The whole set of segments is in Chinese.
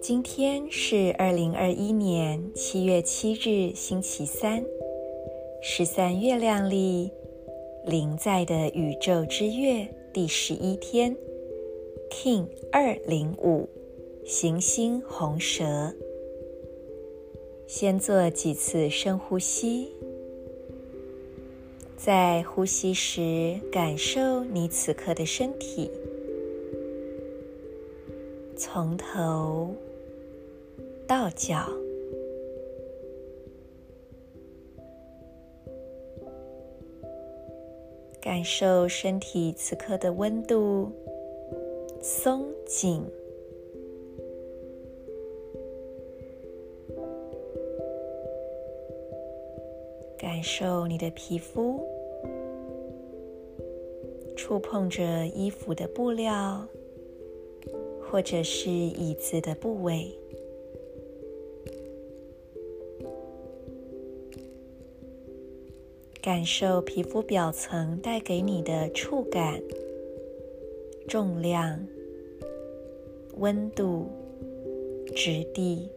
今天是二零二一年七月七日，星期三，十三月亮历临在的宇宙之月第十一天，King 二零五，行星红蛇。先做几次深呼吸，在呼吸时感受你此刻的身体，从头。到脚，感受身体此刻的温度、松紧，感受你的皮肤。触碰着衣服的布料，或者是椅子的部位。感受皮肤表层带给你的触感、重量、温度、质地。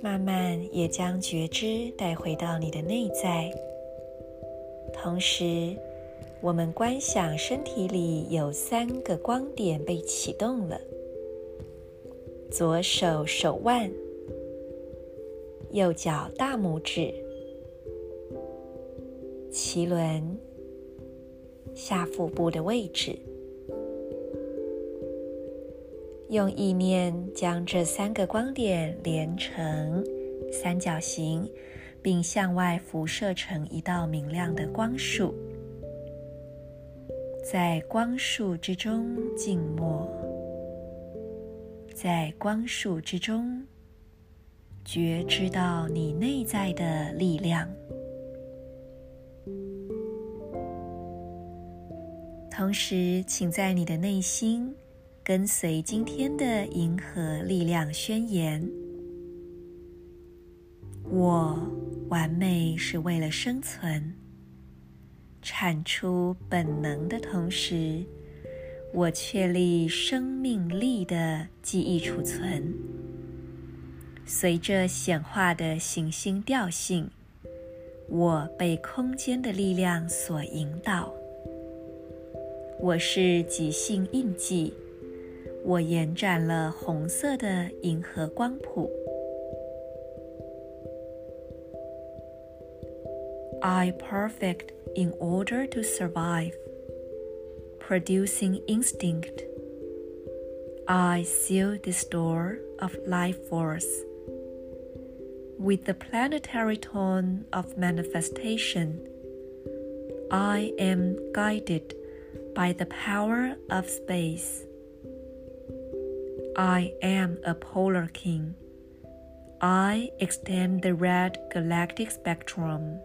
慢慢也将觉知带回到你的内在，同时。我们观想身体里有三个光点被启动了：左手手腕、右脚大拇指、脐轮、下腹部的位置。用意念将这三个光点连成三角形，并向外辐射成一道明亮的光束。在光束之中静默，在光束之中觉知到你内在的力量。同时，请在你的内心跟随今天的银河力量宣言：我完美是为了生存。产出本能的同时，我确立生命力的记忆储存。随着显化的行星调性，我被空间的力量所引导。我是即性印记，我延展了红色的银河光谱。I perfect in order to survive, producing instinct. I seal this door of life force with the planetary tone of manifestation. I am guided by the power of space. I am a polar king. I extend the red galactic spectrum.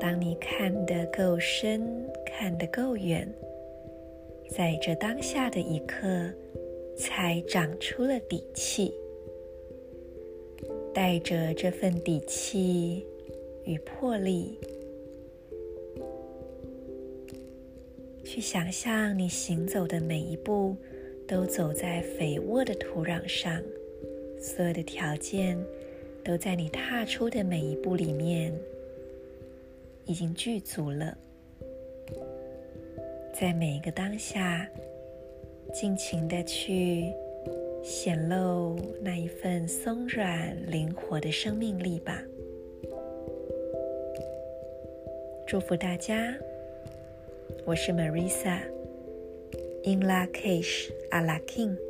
当你看得够深，看得够远，在这当下的一刻，才长出了底气。带着这份底气与魄力，去想象你行走的每一步都走在肥沃的土壤上，所有的条件都在你踏出的每一步里面。已经具足了，在每一个当下，尽情的去显露那一份松软灵活的生命力吧。祝福大家，我是 Marisa，In La Cage a la King。